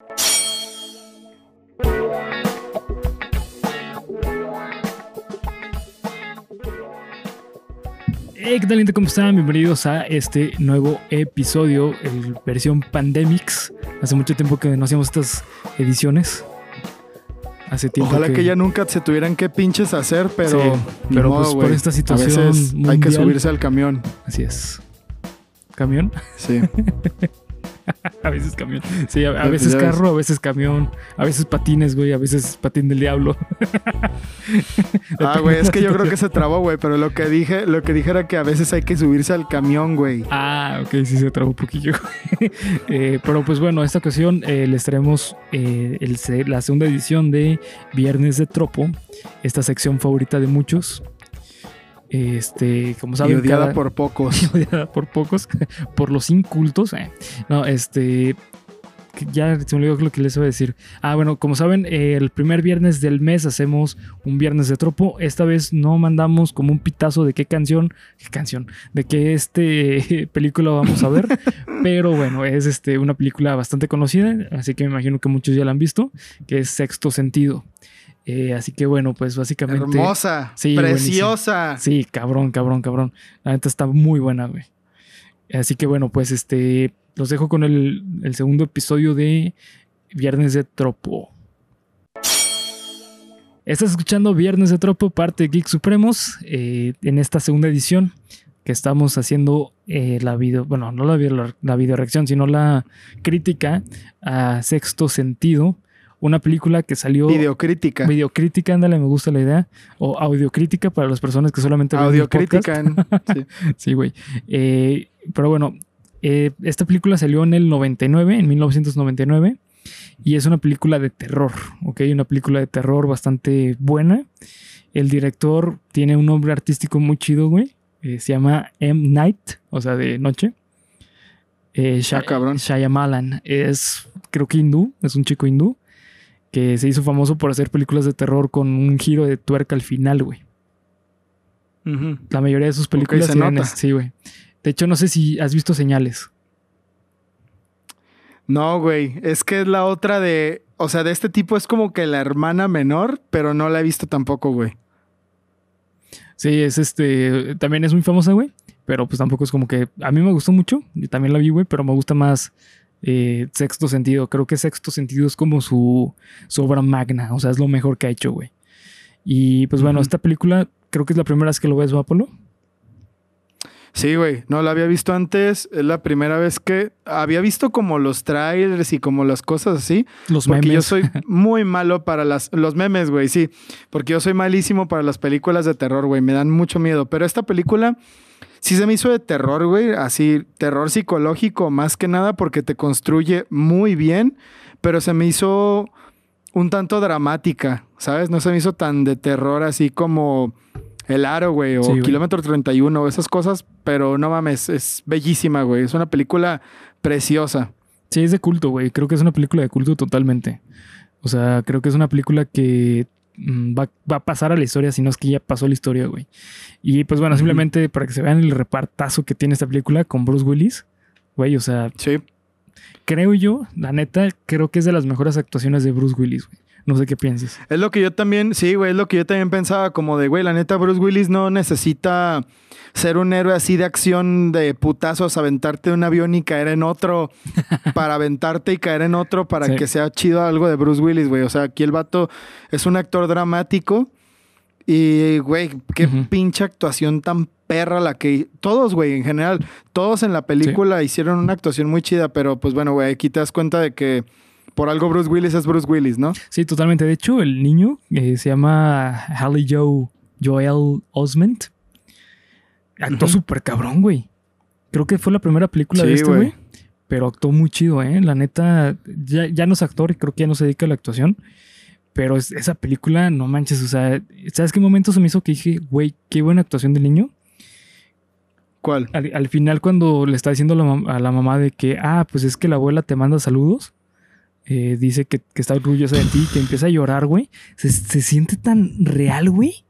Hey, ¿qué tal gente? ¿Cómo están? Bienvenidos a este nuevo episodio, el versión Pandemics. Hace mucho tiempo que no hacíamos estas ediciones. Hace tiempo Ojalá que, ya nunca se tuvieran que pinches hacer, pero, Sí, pero modo, pues por güey. esta a situación hay que subirse al camión. Así es. ¿Camión? Sí. a veces camión. Sí, a, a veces carro, a veces camión, a veces patines, güey, a veces patín del diablo. ah, güey, es que yo creo que se trabó, güey, pero lo que dije, lo que dije era que a veces hay que subirse al camión, güey. Ah, ok, sí se trabó un poquillo. Eh, pero pues bueno, esta ocasión eh, les traemos eh, el la segunda edición de Viernes de Tropo, esta sección favorita de muchos. Este, como Y saben, odiada cada- por pocos. odiada por pocos, por los incultos. eh. No, este. Ya se me olvidó lo que les iba a decir. Ah, bueno, como saben, eh, el primer viernes del mes hacemos un viernes de tropo. Esta vez no mandamos como un pitazo de qué canción, qué canción, de qué este película vamos a ver. pero bueno, es este, una película bastante conocida, así que me imagino que muchos ya la han visto, que es Sexto Sentido. Eh, así que bueno, pues básicamente. Hermosa, Sí, preciosa. Sí, cabrón, cabrón, cabrón. La neta está muy buena, güey. Así que bueno, pues este, los dejo con el, el segundo episodio de Viernes de Tropo. Estás escuchando Viernes de Tropo, parte de Geek Supremos, eh, en esta segunda edición que estamos haciendo eh, la video, bueno, no la video, la video reacción, sino la crítica a Sexto Sentido, una película que salió Videocrítica. Videocrítica, ándale, me gusta la idea. O audiocrítica para las personas que solamente. Audiocrítica. sí. Sí, güey. Eh, pero bueno, eh, esta película salió en el 99, en 1999. Y es una película de terror, ¿ok? Una película de terror bastante buena. El director tiene un nombre artístico muy chido, güey. Eh, se llama M. Night, o sea, de noche. Eh, Shy- Ah, cabrón. Shyamalan es, creo que hindú, es un chico hindú que se hizo famoso por hacer películas de terror con un giro de tuerca al final, güey. La mayoría de sus películas se tienen nota. Sí, güey. De hecho, no sé si has visto señales. No, güey. Es que es la otra de. O sea, de este tipo es como que la hermana menor, pero no la he visto tampoco, güey. Sí, es este. También es muy famosa, güey. Pero pues tampoco es como que. A mí me gustó mucho. Y también la vi, güey. Pero me gusta más eh, Sexto Sentido. Creo que Sexto Sentido es como su, su obra magna. O sea, es lo mejor que ha hecho, güey. Y pues bueno, esta película creo que es la primera vez que lo ves, ¿no, Apolo? Sí, güey. No la había visto antes. Es la primera vez que había visto como los trailers y como las cosas así. Los Porque yo soy muy malo para las, los memes, güey, sí. Porque yo soy malísimo para las películas de terror, güey. Me dan mucho miedo. Pero esta película sí se me hizo de terror, güey. Así, terror psicológico más que nada porque te construye muy bien. Pero se me hizo un tanto dramática, ¿sabes? No se me hizo tan de terror así como El Aro, güey, o Sí. Kilómetro 31, o esas cosas. Pero no mames, es bellísima, güey. Es una película preciosa. Sí, es de culto, güey. Creo que es una película de culto totalmente. O sea, creo que es una película que mm, va, va a pasar a la historia, si no es que ya pasó la historia, güey. Y pues bueno, simplemente para que se vean el repartazo que tiene esta película con Bruce Willis, güey, o sea, Sí. creo yo, la neta, creo que es de las mejores actuaciones de Bruce Willis, güey. No sé qué pienses. Es lo que yo también, sí, güey, es lo que yo también pensaba, como de, güey, la neta, Bruce Willis no necesita ser un héroe así de acción de putazos, aventarte de un avión y caer en otro, para aventarte y caer en otro, para Sí. que sea chido algo de Bruce Willis, güey. O sea, aquí el vato es un actor dramático y, güey, qué Ujú. pinche actuación tan perra la que... Todos, güey, en general, todos en la película hicieron una actuación muy chida, pero pues bueno, güey, aquí te das cuenta de que por algo Bruce Willis es Bruce Willis, ¿no? Sí, totalmente. De hecho, el niño eh, se llama Halle Joe Joel Osment. Actuó Ujú. súper cabrón, güey. Creo que fue la primera película de este, güey. Pero actuó muy chido, ¿eh? La neta, ya, ya no es actor y creo que ya no se dedica a la actuación. Pero es- esa película, no manches, o sea, ¿sabes qué momento se me hizo que dije, güey, qué buena actuación del niño? ¿Cuál? Al, al final, cuando le está diciendo la, a la mamá de que, ah, pues es que la abuela te manda saludos, eh, dice que, que está orgullosa de ti, que empieza a llorar, güey. Se, se siente tan real, güey.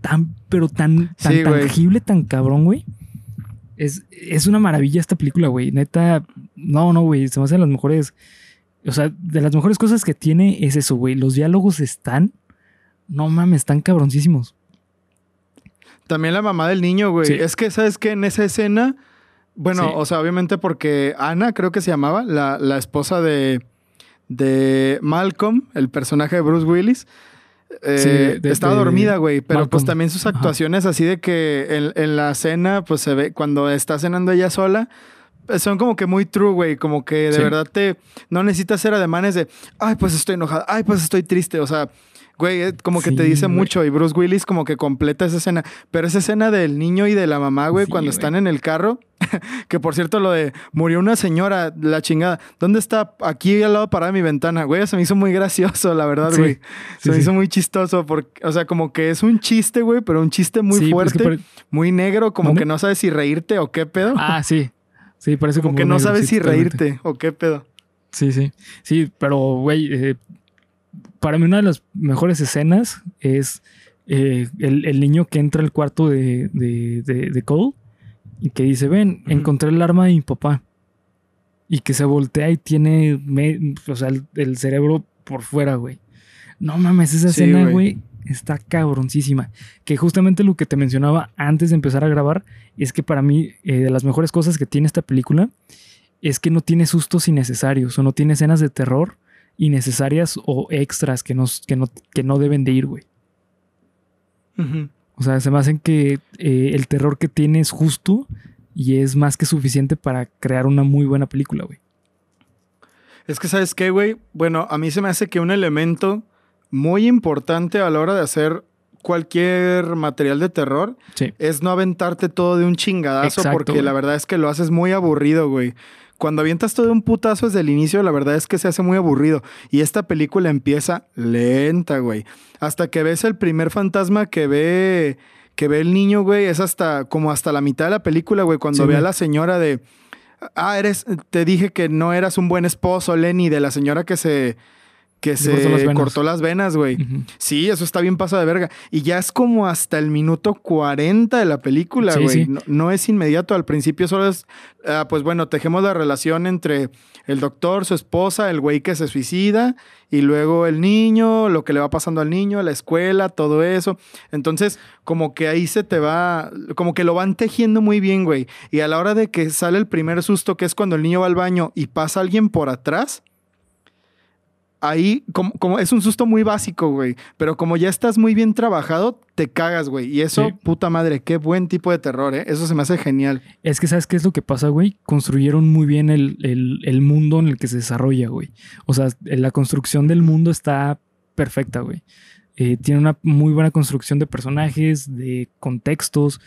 Tan, pero tan, tan Sí, tangible, tan cabrón, güey. Es, es una maravilla esta película, güey. Neta, no, no, güey. Se me hacen las mejores O sea, de las mejores cosas que tiene es eso, güey. Los diálogos están. No mames, están cabroncísimos. También la mamá del niño, güey. Sí. Es que, ¿sabes qué? En esa escena. Bueno, Sí. o sea, obviamente porque Ana, creo que se llamaba, la, la esposa de, de Malcolm, el personaje de Bruce Willis. eh, Sí, de- de- estaba de dormida, güey. Pero pues también sus Ajá. actuaciones así de que en, en la cena, pues se ve, cuando está cenando ella sola, pues, son como que muy true, güey. Como que de Sí. verdad te. No necesitas hacer ademanes de. Ay, pues estoy enojada. Ay, pues estoy triste. O sea. Güey, eh, como que te dice güey. mucho y Bruce Willis como que completa esa escena. Pero esa escena del niño y de la mamá, güey, cuando güey. están en el carro, que por cierto lo de murió una señora, la chingada. ¿Dónde está? Aquí al lado parada de mi ventana, güey. Se me hizo muy gracioso, la verdad, Sí, güey. Se sí, me sí. hizo muy chistoso porque, o sea, como que es un chiste, güey, pero un chiste muy fuerte, es que pare- muy negro, como ¿Dónde? que no sabes si reírte o qué pedo. Ah, sí. Sí, parece como como. que no negro, sabes si totalmente. reírte o qué pedo. Sí, sí. Sí, pero, güey, eh, para mí una de las mejores escenas es eh, el, el niño que entra al cuarto de, de, de- de Cole y que dice, ven, encontré el arma de mi papá. Y que se voltea y tiene, me- o sea, el, el cerebro por fuera, güey. No mames, esa Sí, escena, güey. está cabroncísima. Que justamente lo que te mencionaba antes de empezar a grabar es que para mí, eh, de las mejores cosas que tiene esta película es que no tiene sustos innecesarios o no tiene escenas de terror innecesarias o extras que, nos, que, no, que no deben de ir, güey. Ujú. O sea, se me hacen que eh, el terror que tiene es justo y es más que suficiente para crear una muy buena película, güey. Es que, ¿sabes qué, güey? Bueno, a mí se me hace que un elemento muy importante a la hora de hacer cualquier material de terror Sí. es no aventarte todo de un chingadazo Exacto, porque güey. la verdad es que lo haces muy aburrido, güey. Cuando avientas todo un putazo desde el inicio, la verdad es que se hace muy aburrido. Y esta película empieza lenta, güey. Hasta que ves el primer fantasma que ve que ve el niño, güey, es hasta como hasta la mitad de la película, güey, cuando Sí, ve a la señora de ah, eres te dije que no eras un buen esposo, Lenny, de la señora que se que Se cortó las venas. cortó las venas, güey. Sí, eso está bien pasado de verga. Y ya es como hasta el minuto 40 de la película, güey. sí. No, no es inmediato. Al principio solo es, ah, pues bueno, tejemos la relación entre el doctor, su esposa, el güey que se suicida, y luego el niño, lo que le va pasando al niño, la escuela, todo eso. Entonces, como que ahí se te va, como que lo van tejiendo muy bien, güey. Y a la hora de que sale el primer susto, que es cuando el niño va al baño y pasa alguien por atrás, ahí como, como es un susto muy básico, güey. Pero como ya estás muy bien trabajado, te cagas, güey. Y eso, Sí. puta madre, qué buen tipo de terror, ¿eh? Eso se me hace genial. Es que, ¿sabes qué es lo que pasa, güey? Construyeron muy bien el, el- el mundo en el que se desarrolla, güey. O sea, la construcción del mundo está perfecta, güey. Eh, tiene una muy buena construcción de personajes, de contextos.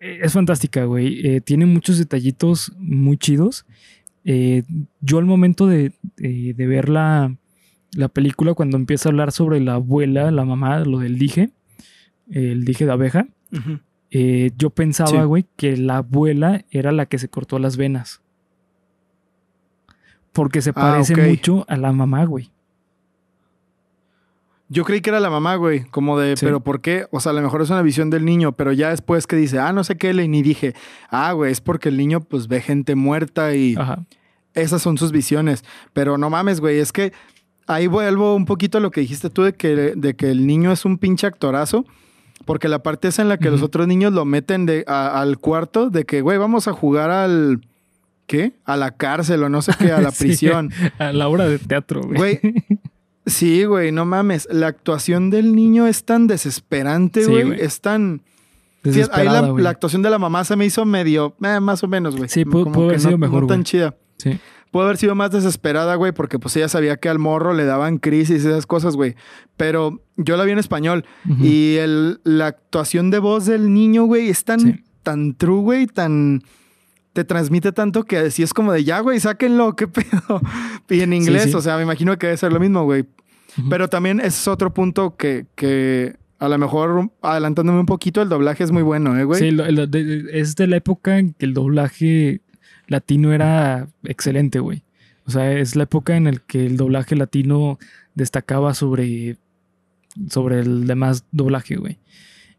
Eh, es fantástica, güey. Eh, tiene muchos detallitos muy chidos. Yo al momento de, de- de ver la, la película, cuando empieza a hablar sobre la abuela, la mamá, lo del dije, el dije de abeja, eh, yo pensaba, Sí. güey, que la abuela era la que se cortó las venas. Porque se Ah, parece mucho a la mamá, güey. Yo creí que era la mamá, güey, como de, Sí. pero ¿por qué? O sea, a lo mejor es una visión del niño, pero ya después que dice, ah, no sé qué, le ni dije, ah, güey, es porque el niño pues ve gente muerta y Ajá. esas son sus visiones. Pero no mames, güey, es que ahí vuelvo un poquito a lo que dijiste tú de que, de que el niño es un pinche actorazo. Porque la parte esa en la que los otros niños lo meten de, a- al cuarto de que, güey, vamos a jugar al... ¿Qué? A la cárcel o no sé qué, a la Sí. prisión. A la obra de teatro, güey. Güey, sí, güey, no mames. La actuación del niño es tan desesperante, Sí, güey. güey. es tan... Sí, ahí la, actuación de la mamá se me hizo medio... eh, más o menos, güey. Sí, pudo- haber no- sido mejor, No tan güey. chida. Sí. Pudo haber sido más desesperada, güey, porque pues ella sabía que al morro le daban crisis y esas cosas, güey. Pero yo la vi en español y el, la actuación de voz del niño, güey, es tan, Sí. tan true, güey, tan... Te transmite tanto que así es como de ya, güey, sáquenlo, qué pedo. Y en inglés, sí. o sea, me imagino que debe ser lo mismo, güey. Pero también es otro punto que, que a lo mejor adelantándome un poquito, el doblaje es muy bueno, ¿eh, güey? Sí, lo- de- es de la época en que el doblaje latino era excelente, güey. O sea, es la época en la que el doblaje latino destacaba sobre, sobre el demás doblaje, güey.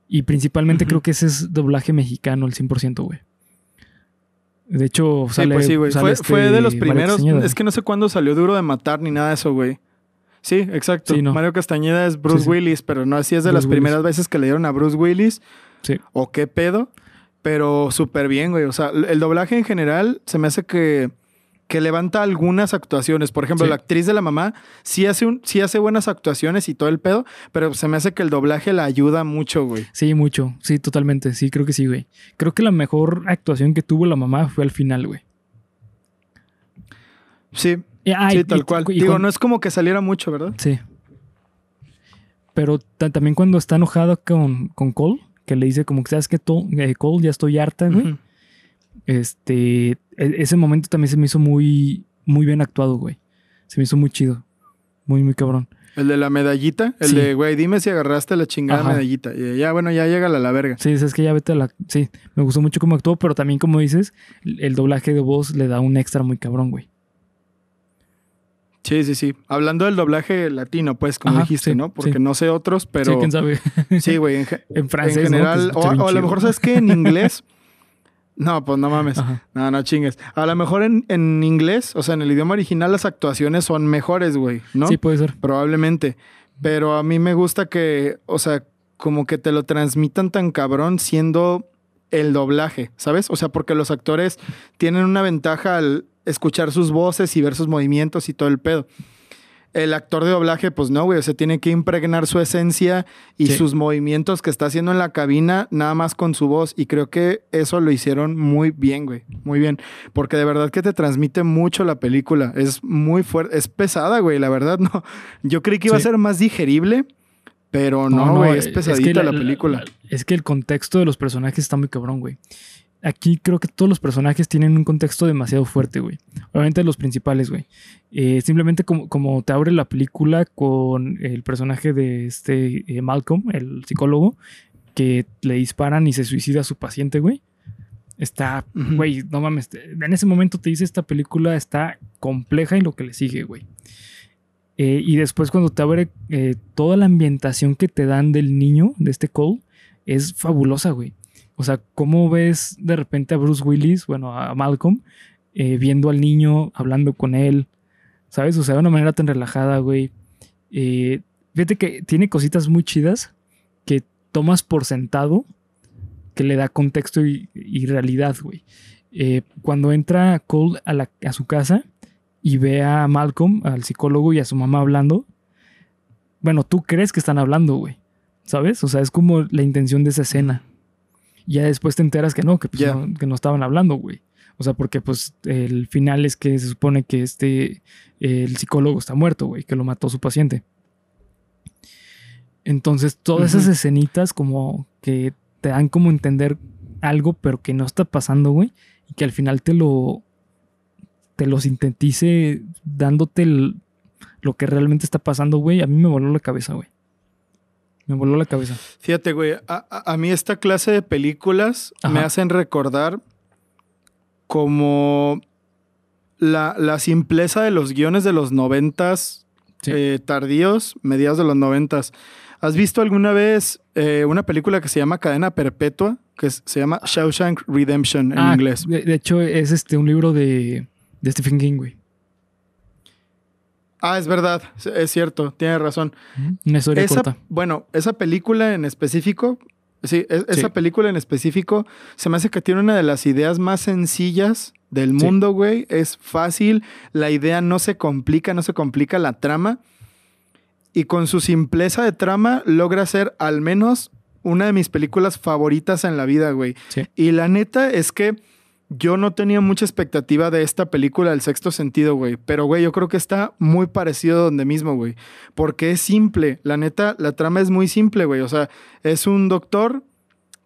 Y principalmente creo que ese es doblaje mexicano, el 100%, güey. De hecho, Sí, sale. pues sí, güey. sale Fue, este fue de los primeros. Es que no sé cuándo salió Duro de Matar ni nada de eso, güey. Sí, exacto. Sí, no. Mario Castañeda es Bruce Sí, sí. Willis, pero no así es de Bruce las Willis. primeras veces que le dieron a Bruce Willis. Sí. O qué pedo. Pero súper bien, güey. O sea, el doblaje en general se me hace que, que levanta algunas actuaciones. Por ejemplo, Sí. la actriz de la mamá sí hace, un, sí hace buenas actuaciones y todo el pedo, pero se me hace que el doblaje la ayuda mucho, güey. Sí, mucho. Sí, totalmente. Sí, creo que sí, güey. Creo que la mejor actuación que tuvo la mamá fue al final, güey. Sí, Eh, ah, sí, y- tal y- cual. y Digo, no es como que saliera mucho, ¿verdad? Sí. Pero ta- también cuando está enojado con, con Cole, que le dice como que sabes que eh, Cole, ya estoy harta, güey. Este, e- ese momento también se me hizo muy, muy bien actuado, güey. Se me hizo muy chido. Muy, muy cabrón. El de la medallita, el Sí. de, güey, dime si agarraste la chingada Ajá. medallita. Y ya, bueno, ya llega a la verga. Sí, es que ya vete a la... Sí, me gustó mucho cómo actuó, pero también como dices, el, el doblaje de voz le da un extra muy cabrón, güey. Sí, sí, sí. Hablando del doblaje latino, pues, como Ajá, dijiste, sí, ¿no? Porque sí. no sé otros, pero sí, quién sabe. sí, güey, en, en francés, en general. O, a lo mejor, ¿sabes qué? En inglés. No, pues no mames. Ajá. No, no chingues. A lo mejor en, en inglés, o sea, en el idioma original, las actuaciones son mejores, güey, ¿no? Sí, puede ser. Probablemente. Pero a mí me gusta que, o sea, como que te lo transmitan tan cabrón siendo el doblaje, ¿sabes? O sea, porque los actores tienen una ventaja al escuchar sus voces y ver sus movimientos y todo el pedo. El actor de doblaje, pues no, güey, o sea, tiene que impregnar su esencia y Sí. sus movimientos que está haciendo en la cabina nada más con su voz. Y creo que eso lo hicieron muy bien, güey, muy bien. Porque de verdad que te transmite mucho la película. Es muy fuerte, es pesada, güey, la verdad, no. Yo creí que iba Sí. a ser más digerible, pero no, güey, es pesadita que la, película. es que el contexto de los personajes está muy cabrón, güey. Aquí creo que todos los personajes tienen un contexto demasiado fuerte, güey. Obviamente los principales, güey. Eh, simplemente como, como te abre la película con el personaje de este eh, Malcolm, el psicólogo, que le disparan y se suicida a su paciente, güey. Está, güey, no mames. En ese momento te dice esta película está compleja y lo que le sigue, güey. Eh, y después cuando te abre eh, toda la ambientación que te dan del niño, de este Cole, es fabulosa, güey. O sea, ¿cómo ves de repente a Bruce Willis, bueno, a Malcolm, eh, viendo al niño, hablando con él, ¿sabes? O sea, de una manera tan relajada, güey. Fíjate que tiene cositas muy chidas que tomas por sentado, que le da contexto y, realidad, güey. Cuando entra Cole a, la- a su casa y ve a Malcolm, al psicólogo y a su mamá hablando, bueno, tú crees que están hablando, güey. ¿Sabes? O sea, es como la intención de esa escena. Y ya después te enteras que no, que, pues, no, que no estaban hablando, güey. O sea, porque pues el final es que se supone que este, el psicólogo está muerto, güey, que lo mató su paciente. Entonces, todas esas escenitas como que te dan como entender algo, pero que no está pasando, güey. Y que al final te lo, te lo sintetice dándote el- lo que realmente está pasando, güey. A mí me voló la cabeza, güey. Me voló la cabeza. Fíjate, güey, a, a- mí esta clase de películas me hacen recordar como la, la simpleza de los guiones de los noventas Sí. eh, tardíos, mediados de los noventas. ¿Has visto alguna vez eh, una película que se llama Cadena Perpetua? Que es- se llama Shawshank Redemption en Ah, inglés. De, de hecho, es este un libro de, de Stephen King, güey. Ah, es verdad, es cierto, tienes razón. Una historia Esa, corta. bueno, esa película en específico, sí, es- esa Sí. película en específico se me hace que tiene una de las ideas más sencillas del Sí. mundo, güey. Es fácil, la idea no se complica, no se complica la trama. Y con su simpleza de trama logra ser al menos una de mis películas favoritas en la vida, güey. Sí. Y la neta es que yo no tenía mucha expectativa de esta película, El Sexto Sentido, güey. Pero, güey, yo creo que está muy parecido a donde mismo, güey. Porque es simple. La neta, la trama es muy simple, güey. O sea, es un doctor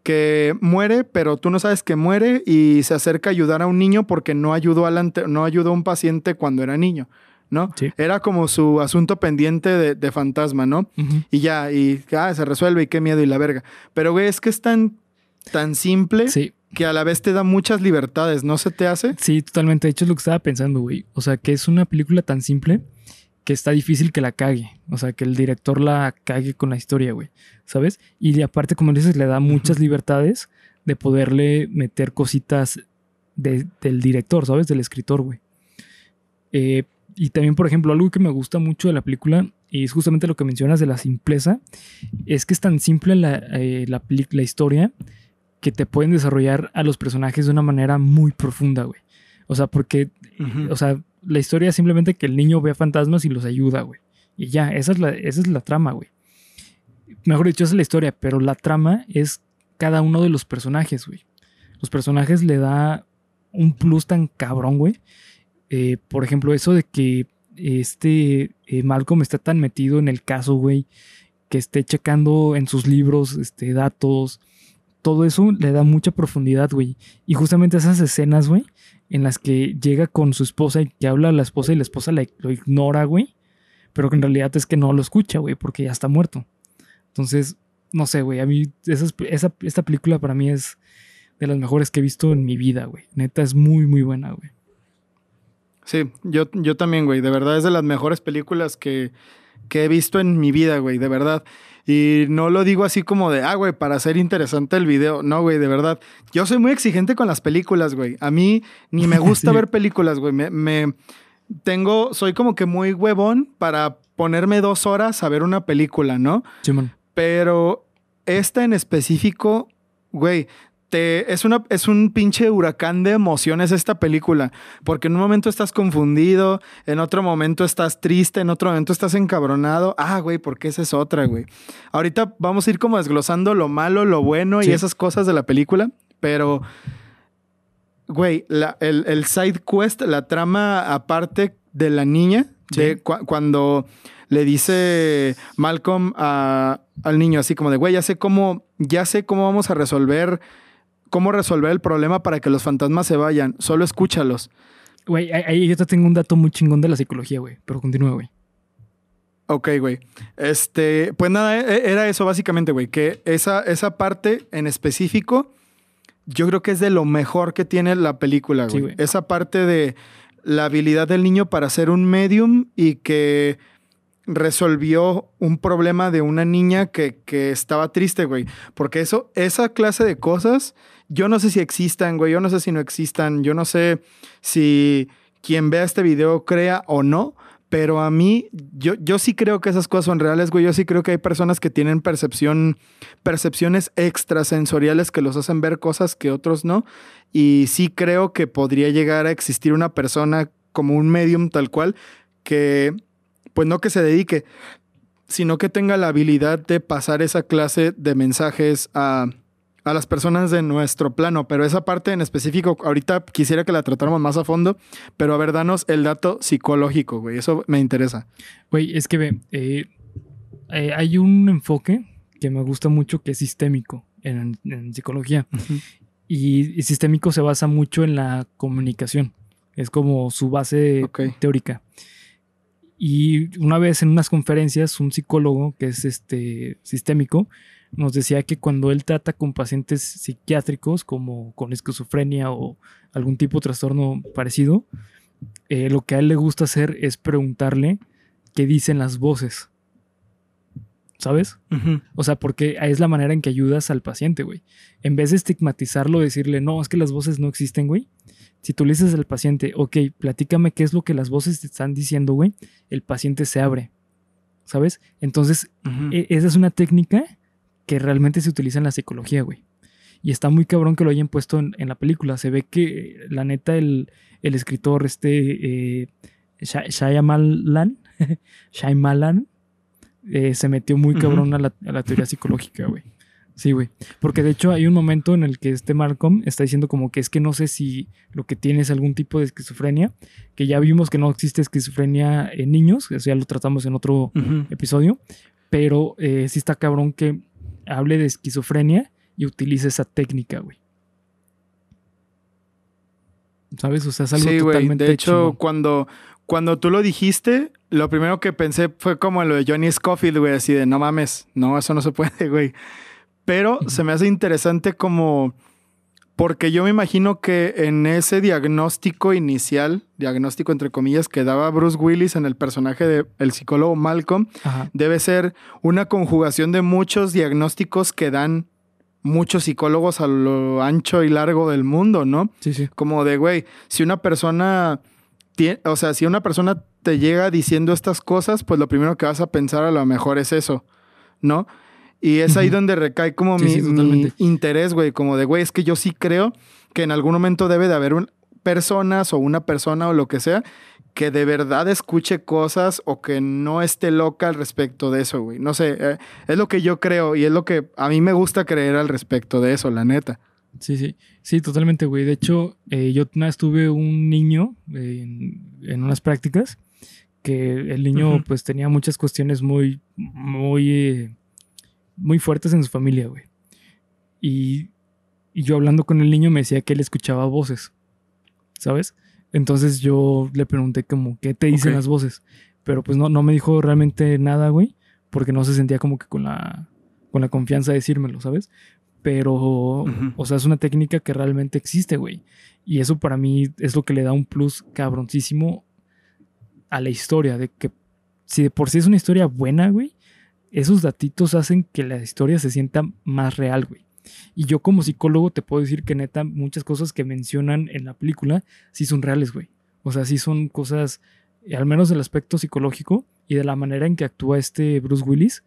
que muere, pero tú no sabes que muere y se acerca a ayudar a un niño porque no ayudó, al ante- no ayudó a un paciente cuando era niño, ¿no? Sí. Era como su asunto pendiente de, de fantasma, ¿no? Y ya, y ah, se resuelve y qué miedo y la verga. Pero, güey, es que es tan, tan simple Sí, que a la vez te da muchas libertades, ¿no se te hace? sí, totalmente. De hecho, es lo que estaba pensando, güey. O sea, que es una película tan simple que está difícil que la cague. O sea, que el director la cague con la historia, güey. ¿Sabes? Y aparte, como dices, le da muchas libertades de poderle meter cositas de- del director, ¿sabes? Del escritor, güey. Eh, y también, por ejemplo, algo que me gusta mucho de la película, y es justamente lo que mencionas de la simpleza, es que es tan simple la, eh, la historia que te pueden desarrollar a los personajes de una manera muy profunda, güey. O sea, porque, o sea, la historia es simplemente que el niño ve fantasmas y los ayuda, güey. Y ya, esa es la, esa es la trama, güey. Mejor dicho, esa es la historia, pero la trama es cada uno de los personajes, güey. Los personajes le da un plus tan cabrón, güey. Eh, por ejemplo, eso de que este eh, Malcolm está tan metido en el caso, güey, que esté checando en sus libros este, datos, todo eso le da mucha profundidad, güey. Y justamente esas escenas, güey, en las que llega con su esposa y que habla a la esposa y la esposa la- lo ignora, güey, pero que en realidad es que no lo escucha, güey, porque ya está muerto. Entonces, no sé, güey, a mí esa, esta película para mí es de las mejores que he visto en mi vida, güey. Neta, es muy, muy buena, güey. Sí, yo, yo también, güey. De verdad es de las mejores películas que, que he visto en mi vida, güey, de verdad. Y no lo digo así como de, ah, güey, para hacer interesante el video. No, güey, de verdad. Yo soy muy exigente con las películas, güey. A mí ni me gusta Sí. ver películas, güey. Me, me- tengo, soy como que muy huevón para ponerme dos horas a ver una película, ¿no? Simón. Pero esta en específico, güey, te, es, una, es un pinche huracán de emociones esta película. Porque en un momento estás confundido, en otro momento estás triste, en otro momento estás encabronado. Ah, güey, porque esa es otra, güey. Ahorita vamos a ir como desglosando lo malo, lo bueno Sí. y esas cosas de la película. Pero, güey, la- el, el side quest, la trama aparte de la niña, Sí. de cu- cuando le dice Malcolm a- al niño así como de, güey, ya sé cómo, ya sé cómo vamos a resolver, cómo resolver el problema para que los fantasmas se vayan. Solo escúchalos. Güey, ahí- yo te tengo un dato muy chingón de la psicología, güey. Pero continúa, güey. Ok, güey. Este, pues nada, e- era eso básicamente, güey, que esa, esa parte en específico, yo creo que es de lo mejor que tiene la película, güey. esa parte de la habilidad del niño para ser un medium y que resolvió un problema de una niña que, que estaba triste, güey. Porque eso, esa clase de cosas, yo no sé si existan, güey. Yo no sé si no existan. Yo no sé si quien vea este video crea o no. Pero a mí, yo, yo sí creo que esas cosas son reales, güey. Yo sí creo que hay personas que tienen percepción, percepciones extrasensoriales que los hacen ver cosas que otros no. Y sí creo que podría llegar a existir una persona como un medium tal cual que, pues no que se dedique, sino que tenga la habilidad de pasar esa clase de mensajes a, a las personas de nuestro plano. Pero esa parte en específico, ahorita quisiera que la tratáramos más a fondo. Pero a ver, danos el dato psicológico, güey. Eso me interesa. Güey, es que ve, eh, eh, hay un enfoque que me gusta mucho que es sistémico en, en psicología. Y, y sistémico se basa mucho en la comunicación. Es como su base Ok. teórica. Y una vez en unas conferencias, un psicólogo que es este sistémico nos decía que cuando él trata con pacientes psiquiátricos, como con esquizofrenia o algún tipo de trastorno parecido, eh, lo que a él le gusta hacer es preguntarle qué dicen las voces. ¿Sabes? O sea, porque es la manera en que ayudas al paciente, güey. En vez de estigmatizarlo, decirle, no, es que las voces no existen, güey. Si tú le dices al paciente, ok, platícame qué es lo que las voces te están diciendo, güey, el paciente se abre. ¿Sabes? Entonces, e- esa es una técnica que realmente se utiliza en la psicología, güey. Y está muy cabrón que lo hayan puesto en, en la película. Se ve que, la neta, el, el escritor, este, eh, Shy- Shyamalan, Shyamalan, eh, se metió muy cabrón a, la, a la teoría psicológica, güey. Sí, güey. Porque de hecho hay un momento en el que este Malcolm está diciendo como que es que no sé si lo que tiene es algún tipo de esquizofrenia, que ya vimos que no existe esquizofrenia en niños, eso ya lo tratamos en otro episodio, pero eh, sí está cabrón que hable de esquizofrenia y utilice esa técnica, güey. ¿Sabes? O sea, es algo Sí, güey. totalmente De hecho, chingón. cuando, cuando tú lo dijiste, lo primero que pensé fue como lo de Johnny Scofield, güey, así de no mames, no, eso no se puede, güey. Pero se me hace interesante como. Porque yo me imagino que en ese diagnóstico inicial, diagnóstico entre comillas, que daba Bruce Willis en el personaje del psicólogo Malcolm, Ajá. debe ser una conjugación de muchos diagnósticos que dan muchos psicólogos a lo ancho y largo del mundo, ¿no? Sí, sí. Como de, güey, si una persona, tie- o sea, si una persona te llega diciendo estas cosas, pues lo primero que vas a pensar a lo mejor es eso, ¿no? Y es ahí donde recae como Sí, mi, sí, mi totalmente. interés, güey, como de, güey, es que yo sí creo que en algún momento debe de haber un- personas o una persona o lo que sea que de verdad escuche cosas o que no esté loca al respecto de eso, güey. No sé, eh, es lo que yo creo y es lo que a mí me gusta creer al respecto de eso, la neta. Sí, sí. Sí, totalmente, güey. De hecho, eh, yo una vez tuve un niño eh, en, en unas prácticas que el niño pues tenía muchas cuestiones muy, muy, eh, muy fuertes en su familia, güey. Y, y yo hablando con el niño me decía que él escuchaba voces, ¿sabes? Entonces yo le pregunté como, ¿qué te dicen las voces? Pero pues no, no me dijo realmente nada, güey, porque no se sentía como que con la, con la confianza de decírmelo, ¿sabes? Pero, o sea, es una técnica que realmente existe, güey. Y eso para mí es lo que le da un plus cabroncísimo a la historia, de que si de por sí es una historia buena, güey, esos datitos hacen que la historia se sienta más real, güey. Y yo como psicólogo te puedo decir que neta muchas cosas que mencionan en la película sí son reales, güey. O sea, sí son cosas, eh, al menos del aspecto psicológico y de la manera en que actúa este Bruce Willis.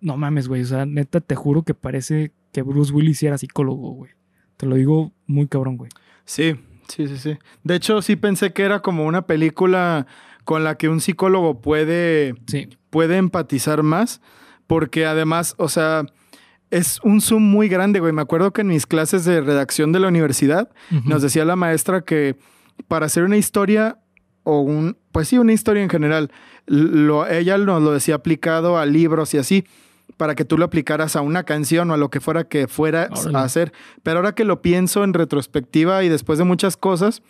No mames, güey. O sea, neta, te juro que parece que Bruce Willis sí era psicólogo, güey. Te lo digo muy cabrón, güey. Sí, sí, sí, sí. De hecho, sí pensé que era como una película con la que un psicólogo puede, Sí. Puede empatizar más, porque además, o sea, es un zoom muy grande, güey. Me acuerdo que en mis clases de redacción de la universidad nos decía la maestra que para hacer una historia o un, pues sí, una historia en general, lo, ella nos lo decía aplicado a libros y así, para que tú lo aplicaras a una canción o a lo que fuera que fuera Órale. a hacer. Pero ahora que lo pienso en retrospectiva y después de muchas cosas,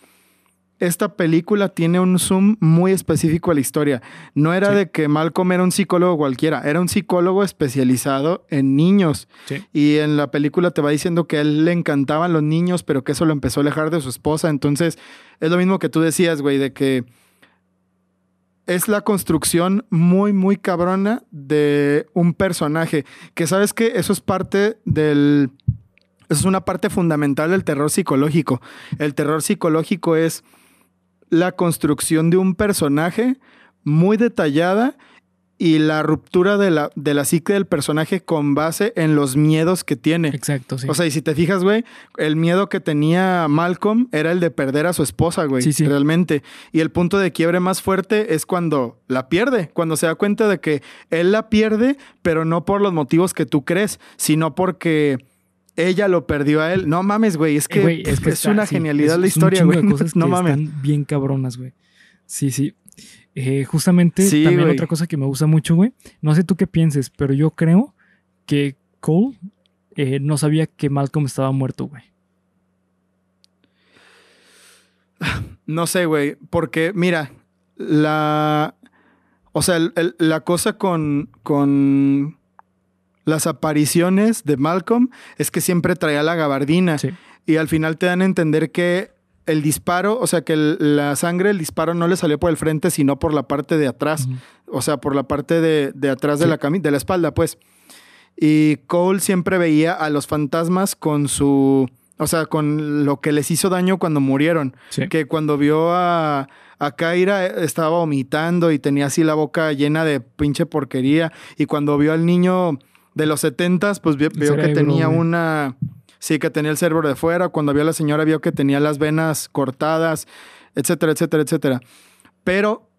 esta película tiene un zoom muy específico a la historia. No era Sí. de que Malcolm era un psicólogo cualquiera, era un psicólogo especializado en niños. Sí. Y en la película te va diciendo que a él le encantaban los niños, pero que eso lo empezó a alejar de su esposa. Entonces, es lo mismo que tú decías, güey, de que es la construcción muy, muy cabrona de un personaje. Que sabes que eso es parte del. Eso es una parte fundamental del terror psicológico. El terror psicológico es la construcción de un personaje muy detallada y la ruptura de la, de la psique del personaje con base en los miedos que tiene. Exacto, sí. O sea, y si te fijas, güey, el miedo que tenía Malcolm era el de perder a su esposa, güey. Sí, sí. Realmente. Y el punto de quiebre más fuerte es cuando la pierde, cuando se da cuenta de que él la pierde, pero no por los motivos que tú crees, sino porque ella lo perdió a él. No mames, güey, es que, güey, es, está- una sí, genialidad es- la historia, güey. cosas no que mames. están bien cabronas, güey. Sí, sí. Eh, justamente, Sí, también güey. otra cosa que me gusta mucho, güey. No sé tú qué pienses, pero yo creo que Cole eh, no sabía que Malcolm estaba muerto, güey. No sé, güey, porque mira, la... O sea, el- el- la cosa con, con las apariciones de Malcolm es que siempre traía la gabardina Sí. y al final te dan a entender que el disparo, o sea, que el- la sangre, el disparo no le salió por el frente, sino por la parte de atrás. O sea, por la parte de, de atrás de la cami- de la espalda, pues. Y Cole siempre veía a los fantasmas con su. O sea, con lo que les hizo daño cuando murieron. Sí. Que cuando vio a, a Kaira eh, estaba vomitando y tenía así la boca llena de pinche porquería. Y cuando vio al niño de los setentas, pues vio, vio que tenía una. Sí, que tenía el cerebro de fuera. Cuando vio a la señora, vio que tenía las venas cortadas, etcétera, etcétera, etcétera. Pero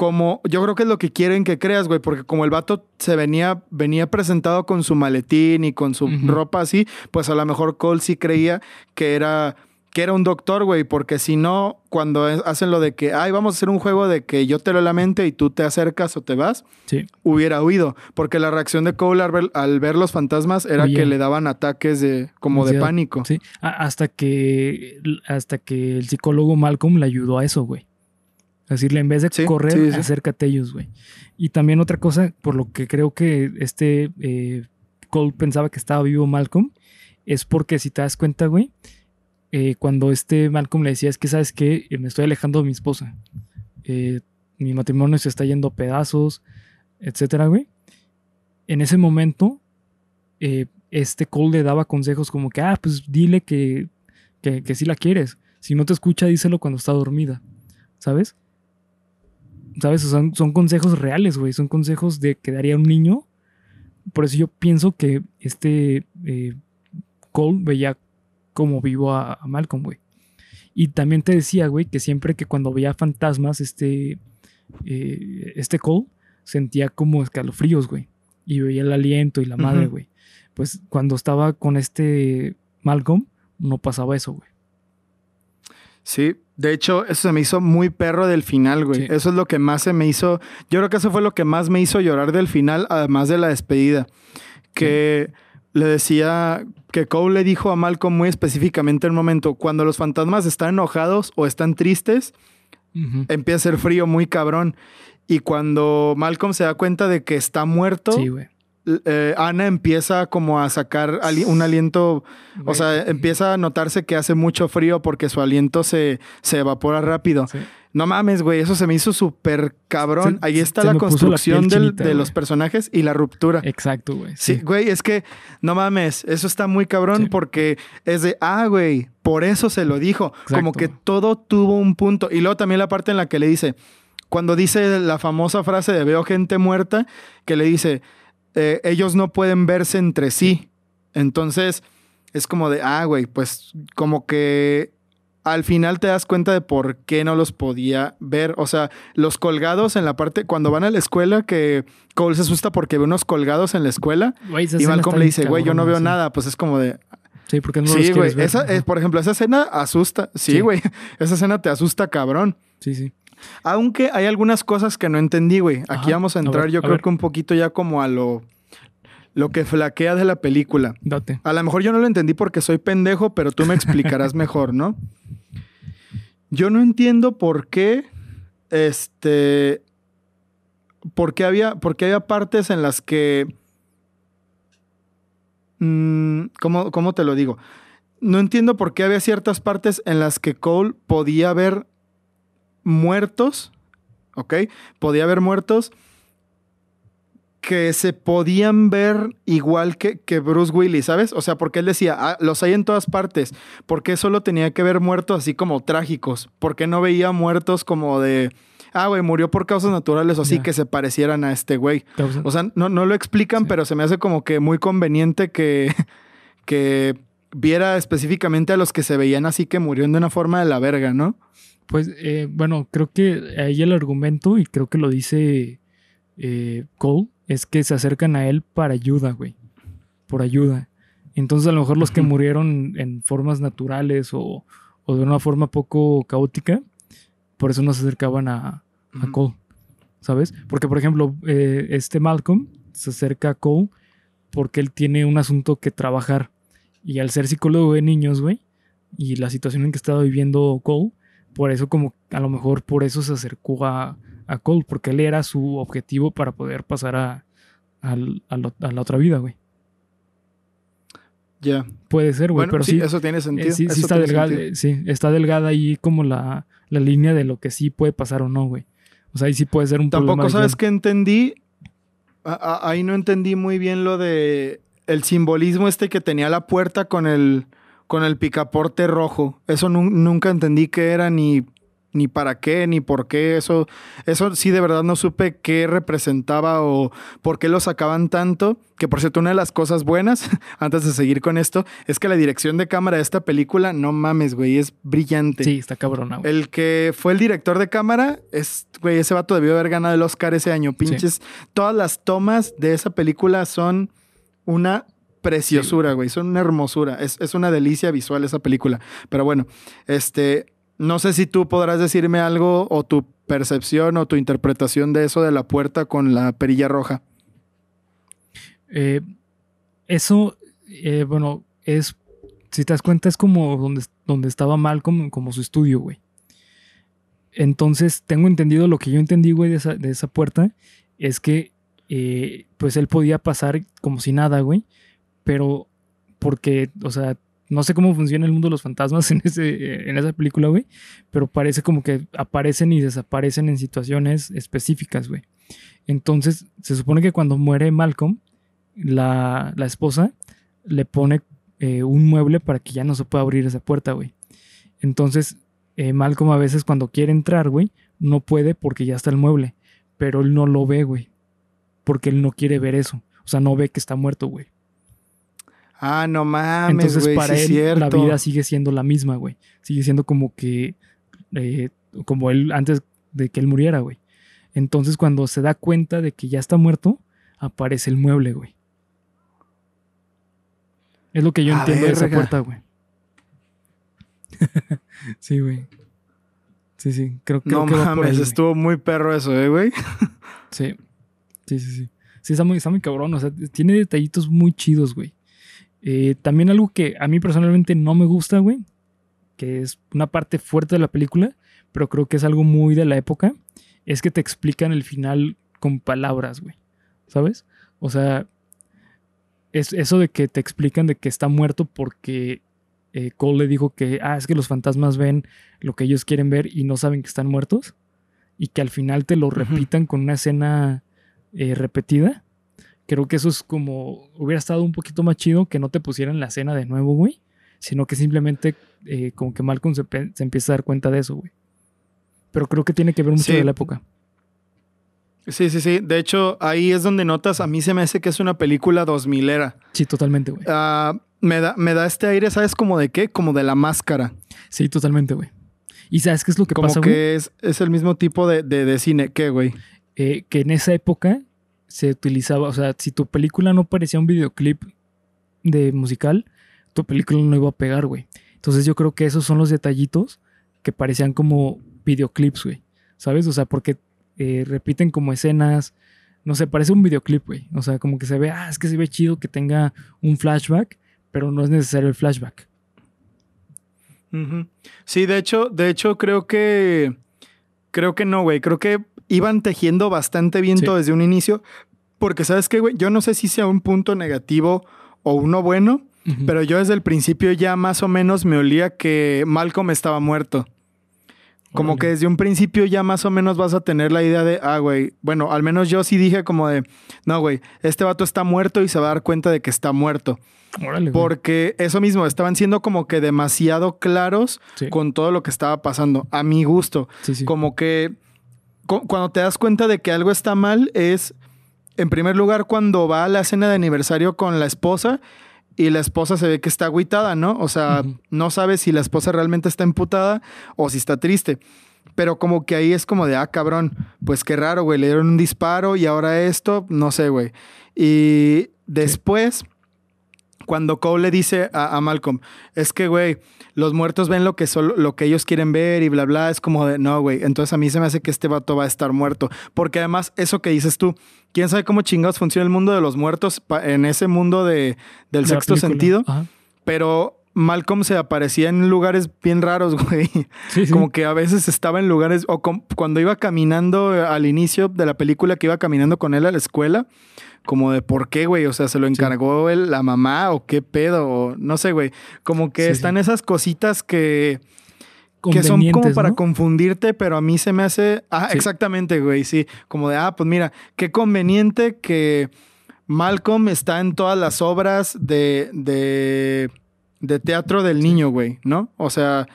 como yo creo que es lo que quieren que creas, güey, porque como el vato se venía, venía presentado con su maletín y con su ropa así, pues a lo mejor Cole sí creía que era, que era un doctor, güey, porque si no, cuando hacen lo de que, ay, vamos a hacer un juego de que yo te lo la mente y tú te acercas o te vas, Sí. hubiera huido, porque la reacción de Cole al ver, al ver los fantasmas era Oye. que le daban ataques de, como de pánico. Sí. Hasta que hasta que el psicólogo Malcolm le ayudó a eso, güey. Es decirle, en vez de Sí, correr, sí. acércate a ellos, güey. Y también otra cosa, por lo que creo que este eh, Cole pensaba que estaba vivo Malcolm, es porque si te das cuenta, güey, eh, cuando este Malcolm le decía, es que sabes que me estoy alejando de mi esposa. Eh, mi matrimonio se está yendo a pedazos, etcétera, güey. En ese momento, eh, este Cole le daba consejos como que, ah, pues dile que, que, que sí la quieres. Si no te escucha, díselo cuando está dormida. ¿Sabes? ¿Sabes? Son, son consejos reales, güey. Son consejos de que daría un niño. Por eso yo pienso que este eh, Cole veía como vivo a, a Malcolm, güey. Y también te decía, güey, que siempre que cuando veía fantasmas, este, eh, este Cole sentía como escalofríos, güey. Y veía el aliento y la madre, güey. Pues cuando estaba con este Malcolm, no pasaba eso, güey. Sí, de hecho, eso se me hizo muy perro del final, güey. Sí. Eso es lo que más se me hizo. Yo creo que eso fue lo que más me hizo llorar del final, además de la despedida. Que le decía que Cole le dijo a Malcolm muy específicamente en un momento: cuando los fantasmas están enojados o están tristes, Ujú. empieza a ser frío muy cabrón. Y cuando Malcolm se da cuenta de que está muerto, Sí, eh, Ana empieza como a sacar ali- un aliento o sea, empieza a notarse que hace mucho frío porque su aliento se, se evapora rápido. Sí. No mames, güey, eso se me hizo súper cabrón. Se- Ahí está la construcción piel del- chinita, de los personajes y la ruptura. Exacto, güey. Sí, Sí. güey, es que no mames, eso está muy cabrón Sí. porque es de, ah, güey, por eso se lo dijo. Como que todo tuvo un punto. Y luego también la parte en la que le dice, cuando dice la famosa frase de veo gente muerta, que le dice, eh, ellos no pueden verse entre sí. Entonces es como de, ah, güey, pues como que al final te das cuenta de por qué no los podía ver. O sea, los colgados en la parte, cuando van a la escuela, que Cole se asusta porque ve unos colgados en la escuela. Güey, Y Malcolm le dice, güey, yo no veo sí. nada. Pues es como de, Sí, porque no los sí, güey. quieres ver. Esa, es, por ejemplo, esa escena asusta. Sí, Sí. güey. Esa escena te asusta, cabrón. Sí, sí. Aunque hay algunas cosas que no entendí, güey. Aquí Ajá. vamos a A entrar, ver, yo a creo ver. que un poquito ya como a lo, lo que flaquea de la película. Date. A lo mejor yo no lo entendí porque soy pendejo, pero tú me explicarás mejor, ¿no? Yo no entiendo por qué, este, por qué había, por qué había partes en las que, mm, ¿cómo, cómo te lo digo? No entiendo por qué había ciertas partes en las que Cole podía ver muertos, ¿ok? Podía ver muertos que se podían ver igual que, que Bruce Willis, ¿sabes? O sea, porque él decía, "Ah, los hay en todas partes. ¿Por qué solo tenía que ver muertos así como trágicos? ¿Por qué no veía muertos como de, ah, güey, murió por causas naturales o así que se parecieran a este güey? O sea, no, no lo explican, Sí. pero se me hace como que muy conveniente que, que viera específicamente a los que se veían así que murieron de una forma de la verga, ¿no? Pues, eh, bueno, creo que ahí el argumento, y creo que lo dice eh, Cole, es que se acercan a él para ayuda, güey. Por ayuda. Entonces, a lo mejor los que murieron en formas naturales o, o de una forma poco caótica, por eso no se acercaban a. Cole, ¿sabes? Porque, por ejemplo, eh, este Malcolm se acerca a Cole porque él tiene un asunto que trabajar. Y al ser psicólogo de niños, güey, y la situación en que estaba viviendo Cole, por eso como a lo mejor por eso se acercó a, a Cole, porque él era su objetivo para poder pasar a, a lo- a la otra vida, güey. Ya. Puede ser, güey, Bueno, pero sí, sí, eso tiene eh, sentido. sí, sí eso está delgada, sentido. sí, está delgada ahí como la, la línea de lo que sí puede pasar o no, güey. O sea, ahí sí puede ser un Tampoco problema. sabes que entendí. A- a- ahí no entendí muy bien lo de el simbolismo este que tenía la puerta con el con el picaporte rojo. Eso nu- nunca entendí qué era ni ni para qué ni por qué. Eso eso sí de verdad no supe qué representaba o por qué lo sacaban tanto. Que por cierto una de las cosas buenas antes de seguir con esto es que la dirección de cámara de esta película no mames güey es brillante. Sí, está cabrona, güey. El que fue el director de cámara, es, güey, ese vato debió haber ganado el Oscar ese año. Pinches, todas las tomas de esa película son una preciosura, güey. Son una hermosura. Es, es una delicia visual esa película. Pero bueno, este, no sé si tú podrás decirme algo o tu percepción o tu interpretación de eso de la puerta con la perilla roja. Eh, eso, eh, bueno, es, si te das cuenta, es como donde, donde estaba Malcolm, como su estudio, güey. Entonces, tengo entendido lo que yo entendí, güey, de esa, de esa puerta, es que, eh, pues él podía pasar como si nada, güey, pero porque, o sea, no sé cómo funciona el mundo de los fantasmas en, ese, en esa película, güey, pero parece como que aparecen y desaparecen en situaciones específicas, güey. Entonces, se supone que cuando muere Malcolm, la, la esposa le pone eh, un mueble para que ya no se pueda abrir esa puerta, güey. Entonces, eh, Malcolm a veces cuando quiere entrar, güey, no puede porque ya está el mueble. Pero él no lo ve, güey. Porque él no quiere ver eso. O sea, no ve que está muerto, güey. Ah, no mames, Entonces, güey, para sí él, cierto. la vida sigue siendo la misma, güey. Sigue siendo como que. eh, como él antes de que él muriera, güey. Entonces, cuando se da cuenta de que ya está muerto, aparece el mueble, güey. Es lo que yo A entiendo de esa puerta, güey. sí, güey. Sí, sí. Creo, creo No que por mames, ahí, güey. estuvo muy perro eso, eh, güey. Sí. Sí, sí, sí. Sí, está muy, está muy cabrón. O sea, tiene detallitos muy chidos, güey. Eh, también algo que a mí personalmente no me gusta, güey. Que es una parte fuerte de la película, pero creo que es algo muy de la época. Es que te explican el final con palabras, güey. ¿Sabes? O sea, es eso de que te explican de que está muerto porque eh, Cole le dijo que, ah, es que los fantasmas ven lo que ellos quieren ver y no saben que están muertos. Y que al final te lo repitan con una escena eh, repetida. Creo que eso es como. Hubiera estado un poquito más chido que no te pusieran la escena de nuevo, güey. Sino que simplemente eh, como que Malcolm se, empieza a dar cuenta de eso, güey. Pero creo que tiene que ver mucho Sí. de la época. Sí, sí, sí. De hecho, ahí es donde notas, a mí se me hace que es una película 2000 era. Sí, totalmente, güey. me, da, me da este aire, ¿sabes? Como de qué? Como de la máscara. Sí, totalmente, güey. ¿Y sabes qué es lo que Como pasa, que güey? es, es el mismo tipo de, de, de cine. ¿Qué, güey? Eh, que en esa época se utilizaba, o sea, si tu película no parecía un videoclip de musical, tu película no iba a pegar, güey. Entonces yo creo que esos son los detallitos que parecían como videoclips, güey. ¿Sabes? O sea, porque eh, repiten como escenas, no sé, parece un videoclip, güey. O sea, como que se ve, ah, es que se ve chido que tenga un flashback, pero no es necesario el flashback. Sí, de hecho, de hecho, creo que. Creo que no, güey. Creo que iban tejiendo bastante bien Sí. todo desde un inicio. Porque, ¿sabes qué, güey? Yo no sé si sea un punto negativo o uno bueno, pero yo desde el principio ya más o menos me olía que Malcolm estaba muerto. Como Órale. que desde un principio ya más o menos vas a tener la idea de, ah, güey, bueno, al menos yo sí dije como de, no, güey, este vato está muerto y se va a dar cuenta de que está muerto. Órale. Porque eso mismo, estaban siendo como que demasiado claros Sí. con todo lo que estaba pasando, a mi gusto. Sí, sí. Como que cuando te das cuenta de que algo está mal es, en primer lugar, cuando va a la cena de aniversario con la esposa y la esposa se ve que está agüitada, ¿no? O sea, no sabes si la esposa realmente está emputada o si está triste. Pero como que ahí es como de, ah, cabrón, pues qué raro, güey, le dieron un disparo y ahora esto, no sé, güey. Y después, cuando Cole le dice a, a Malcolm, es que, güey, los muertos ven lo que, solo, lo que ellos quieren ver y bla, bla, es como de, no, güey, entonces a mí se me hace que este vato va a estar muerto. Porque además, eso que dices tú, ¿quién sabe cómo chingados funciona el mundo de los muertos en ese mundo de, del la sexto película. sentido? Ajá. Pero Malcolm se aparecía en lugares bien raros, güey. Sí, sí. Como que a veces estaba en lugares, o cuando iba caminando eh, al inicio de la película, que iba caminando con él a la escuela, como de por qué, güey, o sea, se lo encargó él, la mamá o qué pedo, o no sé, güey. Como que Sí, están sí. esas cositas que, que son como para ¿no? confundirte, pero a mí se me hace, ah, Sí. exactamente, güey, sí, como de, ah, pues mira, qué conveniente que Malcolm está en todas las obras de, de, de teatro del niño, güey, ¿no? O sea,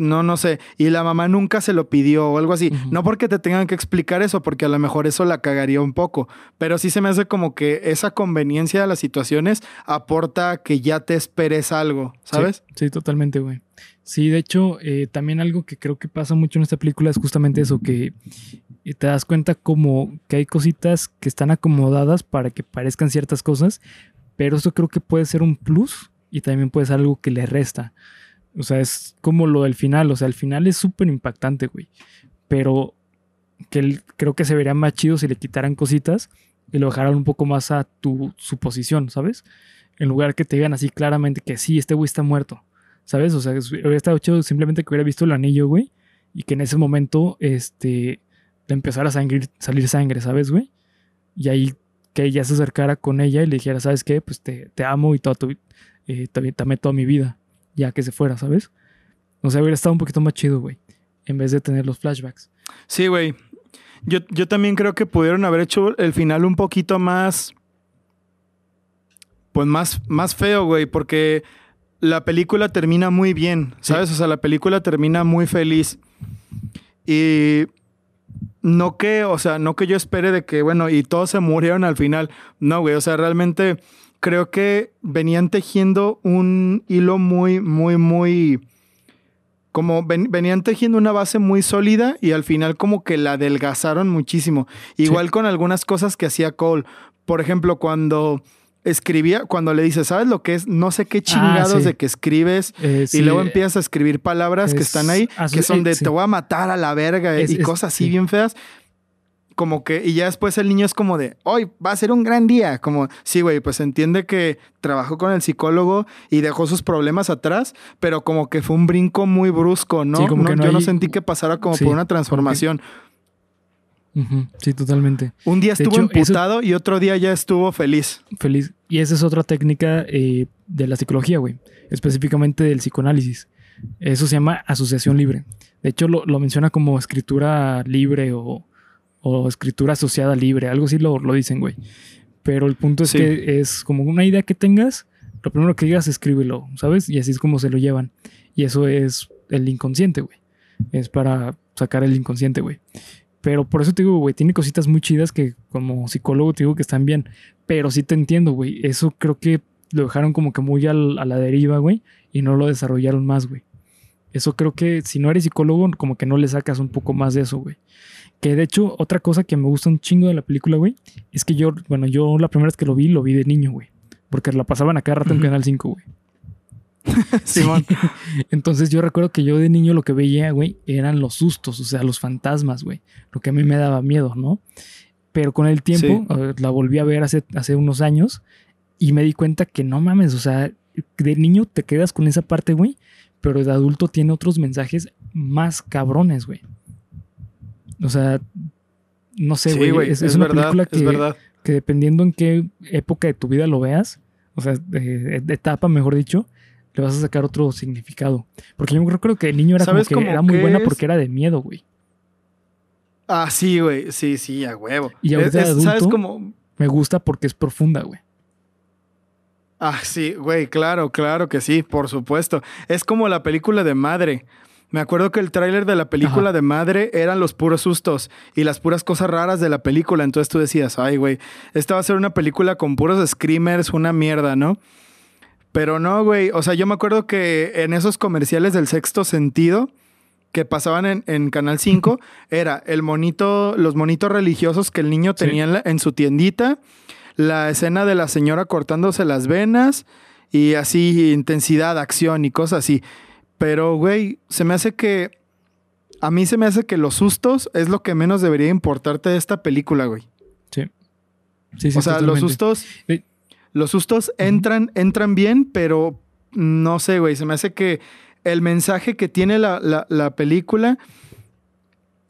no, no sé. Y la mamá nunca se lo pidió o algo así. No porque te tengan que explicar eso, porque a lo mejor eso la cagaría un poco. Pero sí se me hace como que esa conveniencia de las situaciones aporta que ya te esperes algo, ¿sabes? Sí, sí, totalmente, güey. Sí, de hecho, eh, también algo que creo que pasa mucho en esta película es justamente eso, que eh, te das cuenta como que hay cositas que están acomodadas para que parezcan ciertas cosas, pero eso creo que puede ser un plus y también puede ser algo que le resta. O sea, es como lo del final, o sea, el final es súper impactante, güey. Pero que el- creo que se vería más chido si le quitaran cositas y lo dejaran un poco más a tu suposición, ¿sabes? En lugar que te digan así claramente que sí, este güey está muerto, ¿sabes? O sea, hubiera estado chido simplemente que hubiera visto el anillo, güey, y que en ese momento, este, le empezara a salir sangre, ¿sabes, güey? Y ahí que ella se acercara con ella y le dijera, ¿sabes qué? Pues te, te amo y toda tu, eh, amé toda mi vida, ya que se fuera, ¿sabes? O sea, hubiera estado un poquito más chido, güey, en vez de tener los flashbacks. Sí, güey. Yo, yo también creo que pudieron haber hecho el final un poquito más. pues más, más feo, güey, porque la película termina muy bien, ¿sabes? O sea, la película termina muy feliz. Y no que, o sea, no que yo espere de que, bueno, y todos se murieron al final. No, güey, o sea, realmente creo que venían tejiendo un hilo muy, muy, muy... Como venían tejiendo una base muy sólida y al final como que la adelgazaron muchísimo. Igual con algunas cosas que hacía Cole. Por ejemplo, cuando escribía, cuando le dices, ¿sabes lo que es? No sé qué ah, chingados de que escribes eh, y luego empiezas a escribir palabras que están ahí, que son de te voy a matar a la verga y cosas así bien feas. Como que, y ya después el niño es como de, hoy va a ser un gran día. Como, sí, güey, pues entiende que trabajó con el psicólogo y dejó sus problemas atrás, pero como que fue un brinco muy brusco, ¿no? como que yo no sentí que pasara como por una transformación. Sí, totalmente. Un día estuvo imputado y otro día ya estuvo feliz. Feliz. Y esa es otra técnica eh, de la psicología, güey. Específicamente del psicoanálisis. Eso se llama asociación libre. De hecho, lo, menciona como escritura libre o, escritura asociada libre. Algo así lo, lo dicen, güey. Pero el punto es que es como una idea que tengas, lo primero que digas, escríbelo, ¿sabes? Y así es como se lo llevan. Y eso es el inconsciente, güey. Es para sacar el inconsciente, güey. Pero por eso te digo, güey, tiene cositas muy chidas que como psicólogo te digo que están bien. Pero sí te entiendo, güey. Eso creo que lo dejaron como que muy a la deriva, güey. Y no lo desarrollaron más, güey. Eso creo que si no eres psicólogo, como que no le sacas un poco más de eso, güey. Que de hecho, otra cosa que me gusta un chingo de la película, güey, es que yo, bueno, yo la primera vez que lo vi, lo vi de niño, güey. Porque la pasaban a cada rato en Canal 5, güey. Simón. Entonces yo recuerdo que yo de niño lo que veía, güey, eran los sustos, o sea, los fantasmas, güey. Lo que a mí me daba miedo, ¿no? Pero con el tiempo, la volví a ver hace, hace unos años y me di cuenta que no mames, o sea, de niño te quedas con esa parte, güey, pero de adulto tiene otros mensajes más cabrones, güey. O sea, no sé, güey. es, una película que, que dependiendo en qué época de tu vida lo veas, o sea, de etapa, mejor dicho, le vas a sacar otro significado. Porque yo creo, que el niño era como que era muy buena porque era de miedo, güey. Ah, sí, güey. Sí, sí, a huevo. Y ahorita adulto, ¿sabes cómo? me gusta porque es profunda, güey. Ah, sí, güey, claro, claro que sí, por supuesto. Es como la película de Madre. Me acuerdo que el tráiler de la película de Madre eran los puros sustos y las puras cosas raras de la película. Entonces tú decías, ay, güey, esta va a ser una película con puros screamers, una mierda, ¿no? Pero no, güey. O sea, yo me acuerdo que en esos comerciales del sexto sentido que pasaban en, Canal 5, era el monito, los monitos religiosos que el niño tenía en, su tiendita, la escena de la señora cortándose las venas y así intensidad, acción y cosas así. Pero, güey, se me hace que. A mí se me hace que los sustos es lo que menos debería importarte de esta película, güey. Sí. Sí, sí. O sea, los sustos. Los sustos entran, entran bien, pero no sé, güey. Se me hace que el mensaje que tiene la, película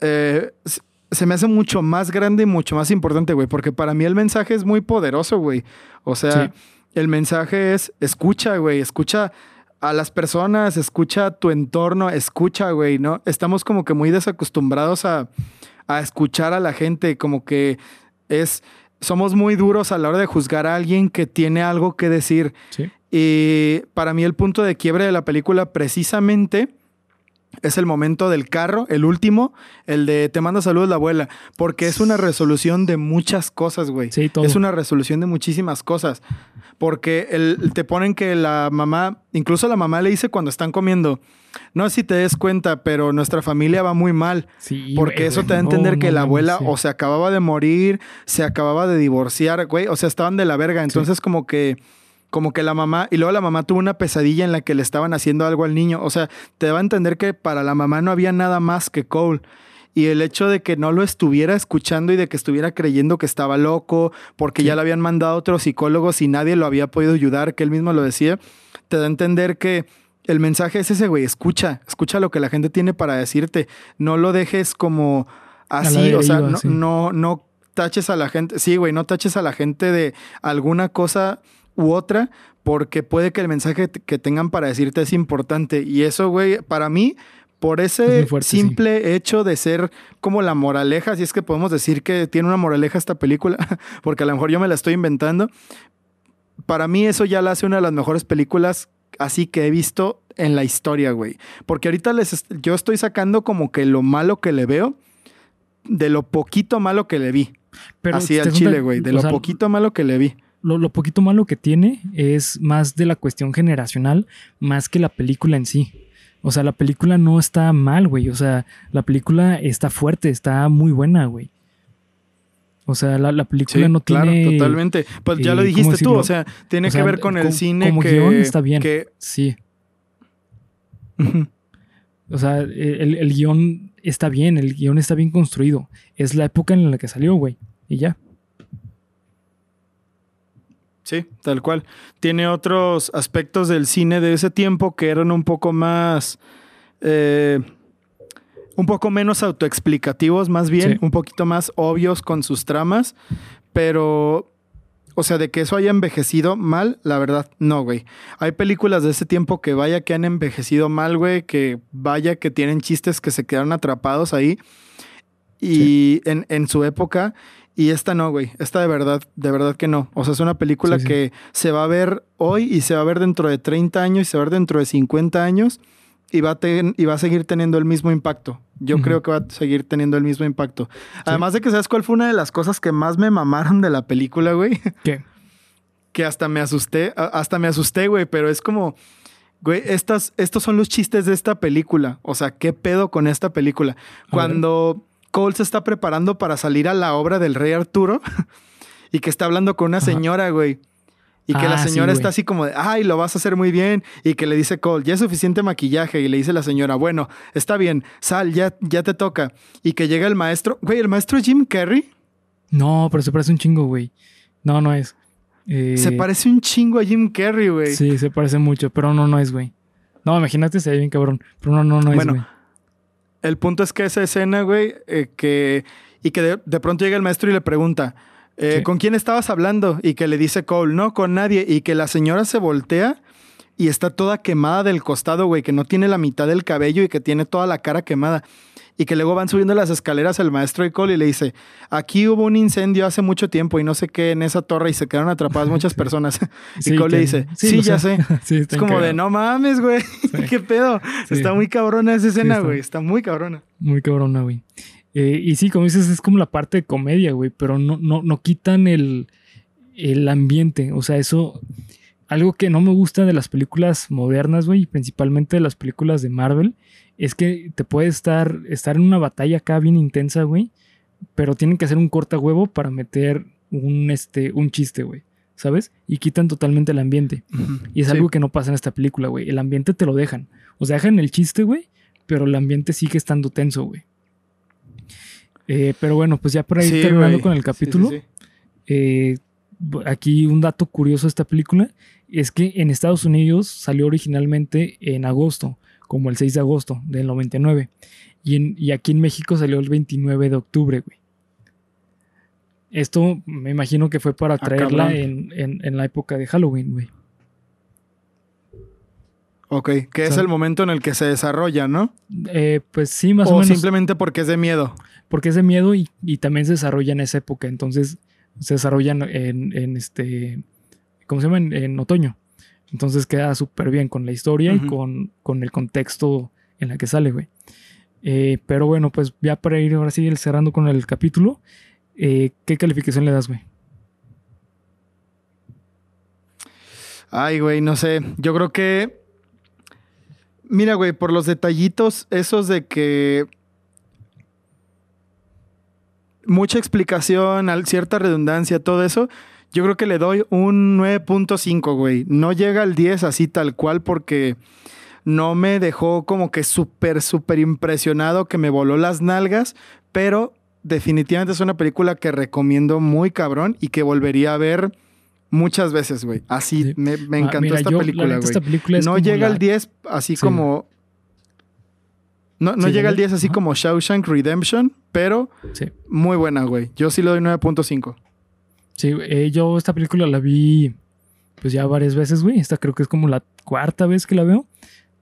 eh, se me hace mucho más grande y mucho más importante, güey. Porque para mí el mensaje es muy poderoso, güey. O sea, el mensaje es escucha, güey. Escucha a las personas, escucha tu entorno, escucha, güey, ¿no? Estamos como que muy desacostumbrados a, a escuchar a la gente, como que es somos muy duros a la hora de juzgar a alguien que tiene algo que decir. Y para mí el punto de quiebre de la película precisamente es el momento del carro, el último, el de te manda saludos la abuela, porque es una resolución de muchas cosas, güey. Sí, todo. Es una resolución de muchísimas cosas, porque el, te ponen que la mamá, incluso la mamá le dice cuando están comiendo, no sé si te des cuenta, pero nuestra familia va muy mal. Sí, porque eso te da a entender que la abuela o se acababa de morir, se acababa de divorciar, güey, o sea, estaban de la verga. Entonces, como que como que la mamá, y luego la mamá tuvo una pesadilla en la que le estaban haciendo algo al niño. O sea, te da a entender que para la mamá no había nada más que Cole. Y el hecho de que no lo estuviera escuchando y de que estuviera creyendo que estaba loco, porque ya le habían mandado a otros psicólogos y nadie lo había podido ayudar, que él mismo lo decía, te da a entender que el mensaje es ese, güey, escucha, escucha lo que la gente tiene para decirte, no lo dejes como así, o sea, no, no, taches a la gente, sí, güey, no taches a la gente de alguna cosa u otra, porque puede que el mensaje que tengan para decirte es importante. Y eso, güey, para mí, por ese simple hecho de ser como la moraleja, si es que podemos decir que tiene una moraleja esta película, porque a lo mejor yo me la estoy inventando, para mí eso ya la hace una de las mejores películas así que he visto en la historia, güey. Porque ahorita les yo estoy sacando como que lo malo que le veo de lo poquito malo que le vi. Pero así al chile, güey, de lo poquito malo que le vi. Lo, lo, poquito malo que tiene es más de la cuestión generacional, más que la película en sí. O sea, la película no está mal, güey. O sea, la película está fuerte, está muy buena, güey. O sea, la, película no tiene. Claro, totalmente. Pues ya lo eh, dijiste tú, o sea, tiene que ver con el cine como que. guion está bien. Sí. o sea, el, el guion está bien, el guion está bien construido. Es la época en la que salió, güey. Y ya. Sí, tal cual. Tiene otros aspectos del cine de ese tiempo que eran un poco más. Eh, un poco menos autoexplicativos, más bien, un poquito más obvios con sus tramas, pero. O sea, de que eso haya envejecido mal, la verdad, no, güey. Hay películas de ese tiempo que vaya que han envejecido mal, güey, que vaya que tienen chistes que se quedaron atrapados ahí. Y en, en su época. Y esta no, güey. Esta de verdad, de verdad que no. O sea, es una película que se va a ver hoy y se va a ver dentro de 30 años y se va a ver dentro de 50 años y va a, y va a seguir teniendo el mismo impacto. Yo creo que va a seguir teniendo el mismo impacto. Además de que, ¿sabes cuál fue una de las cosas que más me mamaron de la película, güey? ¿Qué? que hasta me asusté, hasta me asusté, güey, pero es como... Güey, estas, estos son los chistes de esta película. O sea, ¿qué pedo con esta película? Cuando Cole se está preparando para salir a la obra del rey Arturo y que está hablando con una señora, güey. Y que la ah, señora está así como de, ay, lo vas a hacer muy bien. Y que le dice Cole, ya es suficiente maquillaje. Y le dice la señora, bueno, está bien, sal, ya, ya te toca. Y que llega el maestro, güey, ¿el maestro Jim Carrey? No, pero se parece un chingo, güey. No, no es. Eh, se parece un chingo a Jim Carrey, güey. Sí, se parece mucho, pero no, no es, güey. No, imagínate, se ve bien cabrón. Pero no, no, no es, güey. El punto es que esa escena, güey, eh, que. Y que de, pronto llega el maestro y le pregunta. Eh, ¿Con quién estabas hablando? Y que le dice Cole, no, con nadie. Y que la señora se voltea y está toda quemada del costado, güey, que no tiene la mitad del cabello y que tiene toda la cara quemada y que luego van subiendo las escaleras el maestro de Cole y le dice, aquí hubo un incendio hace mucho tiempo y no sé qué en esa torre y se quedaron atrapadas muchas personas. y Cole le dice, sí, ya sé. es como de, no mames, güey, qué pedo. Está muy cabrona esa escena, güey, está. muy cabrona. Muy cabrona, güey. Eh, y sí, como dices, es como la parte de comedia, güey, pero no, no, no quitan el, el ambiente. O sea, eso algo que no me gusta de las películas modernas, güey, y principalmente de las películas de Marvel, es que te puede estar, estar en una batalla acá bien intensa, güey, pero tienen que hacer un corta huevo para meter un, este, un chiste, güey, ¿sabes? Y quitan totalmente el ambiente. Y es algo que no pasa en esta película, güey. El ambiente te lo dejan. O sea, dejan el chiste, güey, pero el ambiente sigue estando tenso, güey. Eh, pero bueno, pues ya por ahí terminando con el capítulo. Eh, aquí un dato curioso de esta película es que en Estados Unidos salió originalmente en agosto como el 6 de agosto del 99. Y, y aquí en México salió el 29 de octubre, güey. Esto me imagino que fue para ah, traerla en, la época de Halloween, güey. Ok, que es el momento en el que se desarrolla, ¿no? Eh, pues sí, más o, menos. O simplemente porque es de miedo. Porque es de miedo y, también se desarrolla en esa época. Entonces se desarrollan en, este. ¿Cómo se llama? en otoño. Entonces queda súper bien con la historia y con, con, el contexto en la que sale, güey. Eh, pero bueno, pues ya para ir ahora sí cerrando con el capítulo, eh, ¿qué calificación le das, güey? Ay, güey, no sé. Yo creo que. Mira, güey, por los detallitos, esos de que. Mucha explicación, cierta redundancia, todo eso. Yo creo que le doy un 9.5, güey. No llega al 10 así tal cual porque no me dejó como que súper, súper impresionado, que me voló las nalgas, pero definitivamente es una película que recomiendo muy cabrón y que volvería a ver muchas veces, güey. Así, me, ah, encantó esta, película, güey. no llega al 10 así como... No, no llega al 10 así como Shawshank Redemption, pero muy buena, güey. Yo sí le doy 9.5. Sí, eh, yo esta película la vi pues ya varias veces, güey. Esta creo que es como la cuarta vez que la veo.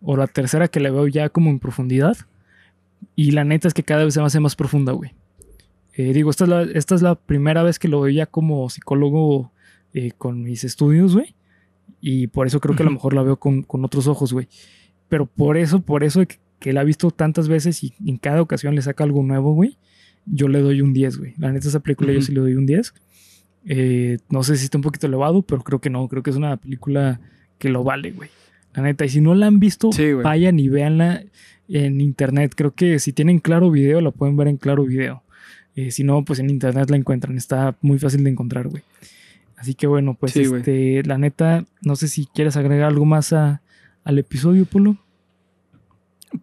O la tercera que la veo ya como en profundidad. Y la neta es que cada vez se me hace más profunda, güey. Eh, digo, esta es, la, esta es la primera vez que lo veo ya como psicólogo eh, con mis estudios, güey. Y por eso creo que a lo mejor la veo con, con otros ojos, güey. Pero por eso, por eso que, que la he visto tantas veces y en cada ocasión le saca algo nuevo, güey, yo le doy un 10, güey. La neta, esa película yo Ujú. sí le doy un 10. Eh, no sé si está un poquito elevado, pero creo que no. Creo que es una película que lo vale, güey. La neta, y si no la han visto, Sí, vayan y véanla en internet. Creo que si tienen claro video, la pueden ver en claro video. Eh, si no, pues en internet la encuentran. Está muy fácil de encontrar, güey. Así que bueno, pues Sí, este, la neta, no sé si quieres agregar algo más a- al episodio, Polo.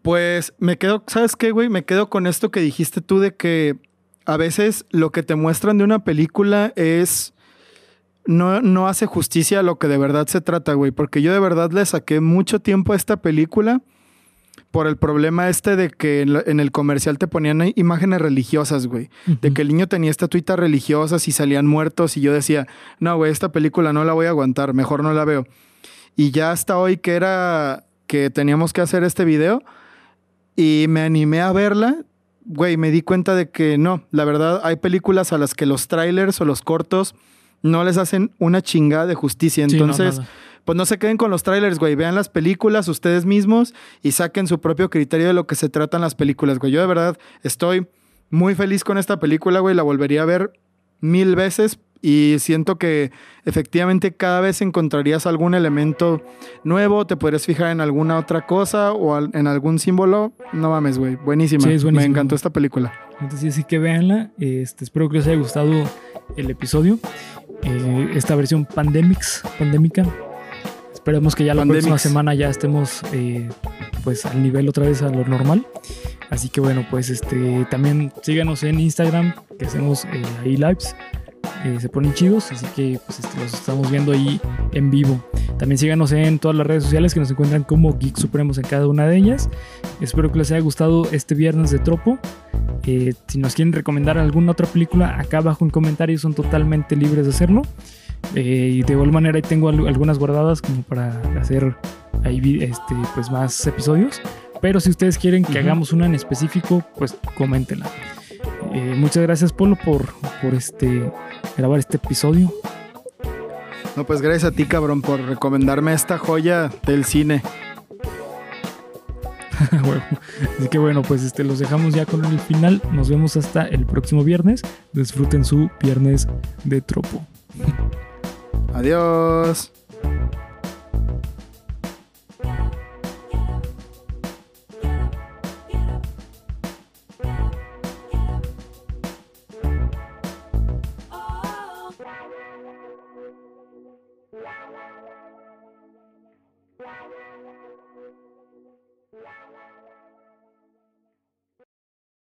Pues me quedo, ¿sabes qué, güey? Me quedo con esto que dijiste tú de que a veces lo que te muestran de una película es... No, no hace justicia a lo que de verdad se trata, güey. Porque yo de verdad le saqué mucho tiempo a esta película por el problema este de que en, el comercial te ponían imágenes religiosas, güey. De que el niño tenía estatuitas religiosas y salían muertos y yo decía, no, güey, esta película no la voy a aguantar, mejor no la veo. Y ya hasta hoy que era que teníamos que hacer este video y me animé a verla, güey, me di cuenta de que no, la verdad hay películas a las que los trailers o los cortos no les hacen una chingada de justicia. Sí, no, Entonces, nada. pues no se queden con los trailers, güey. Vean las películas ustedes mismos y saquen su propio criterio de lo que se tratan las películas, güey. Yo de verdad estoy muy feliz con esta película, güey. La volvería a ver mil veces y siento que efectivamente cada vez encontrarías algún elemento nuevo, te podrías fijar en alguna otra cosa o en algún símbolo. No mames, güey. Buenísima. Sí, es Me buenísima. encantó esta película. Entonces, sí que véanla. Este, espero que les haya gustado el episodio. Eh, esta versión Pandemics, pandémica. Esperemos que ya la Pandemics. próxima semana ya estemos eh, pues al nivel otra vez a lo normal. Así que bueno, pues este también síganos en Instagram, que hacemos eh, ahí lives. Eh, se ponen chidos, así que pues este, los estamos viendo ahí en vivo. También síganos en todas las redes sociales que nos encuentran como Geek Supremos en cada una de ellas. Espero que les haya gustado este viernes de Tropo. Eh, si nos quieren recomendar alguna otra película, acá abajo en comentarios son totalmente libres de hacerlo. Eh, y de igual manera ahí tengo al- algunas guardadas como para hacer ahí este, pues más episodios. Pero si ustedes quieren que hagamos una en específico, pues coméntenla. Eh, muchas gracias Polo por, por este, grabar este episodio. No, pues gracias a ti, cabrón, por recomendarme esta joya del cine. Huevo. Así que bueno, pues este, los dejamos ya con el final. Nos vemos hasta el próximo viernes. Disfruten su viernes de tropo. Adiós.